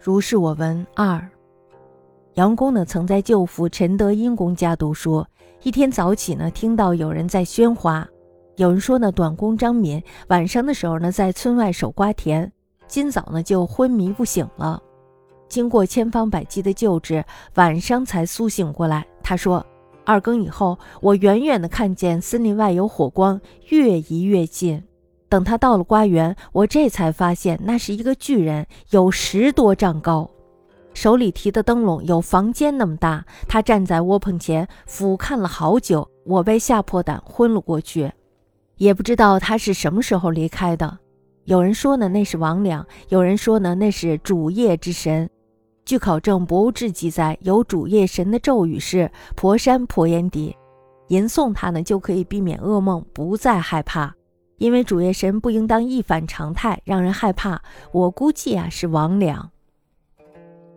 如是我闻二。杨公呢，曾在舅父陈德英公家读书。一天早起呢，听到有人在喧哗。有人说呢，短工张敏晚上的时候呢，在村外守瓜田，今早呢就昏迷不醒了。经过千方百计的救治，晚上才苏醒过来。他说，二更以后，我远远的看见森林外有火光，越移越近。等他到了瓜园，我这才发现那是一个巨人，有十多丈高。手里提的灯笼有房间那么大，他站在窝棚前俯瞰了好久，我被吓破胆，昏了过去。也不知道他是什么时候离开的。有人说呢，那是王良；有人说呢，那是主夜之神。据考证，《博物志》记载有主夜神的咒语是“婆山婆烟底”，吟诵它呢，就可以避免噩梦，不再害怕。因为主夜神不应当一反常态，让人害怕。我估计啊，是王良。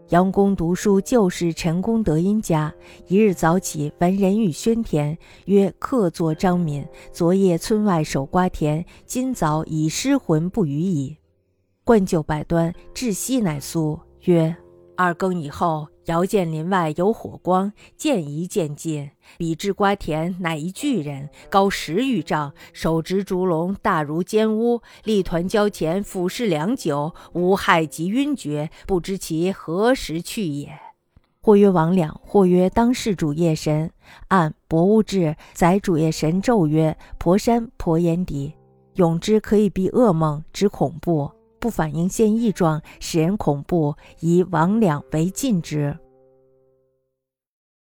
杨公读书，就是陈公德音家。一日早起，闻人语喧天，曰：“客作张敏，昨夜村外守瓜田，今早已失魂不语矣。”灌酒百端，至夕乃苏，曰：“二更以后。”遥见林外有火光，渐移渐近。比之瓜田，乃一巨人，高十余丈，手执烛笼，大如间屋，立团交前，俯视良久，吾骇极晕厥，不知其何时去也。或曰王两，或曰当世主夜神。按《博物志》载主夜神咒曰：“婆山婆眼底，咏之可以避噩梦，之恐怖。”不反映现异状，使人恐怖，以魍魉为禁之。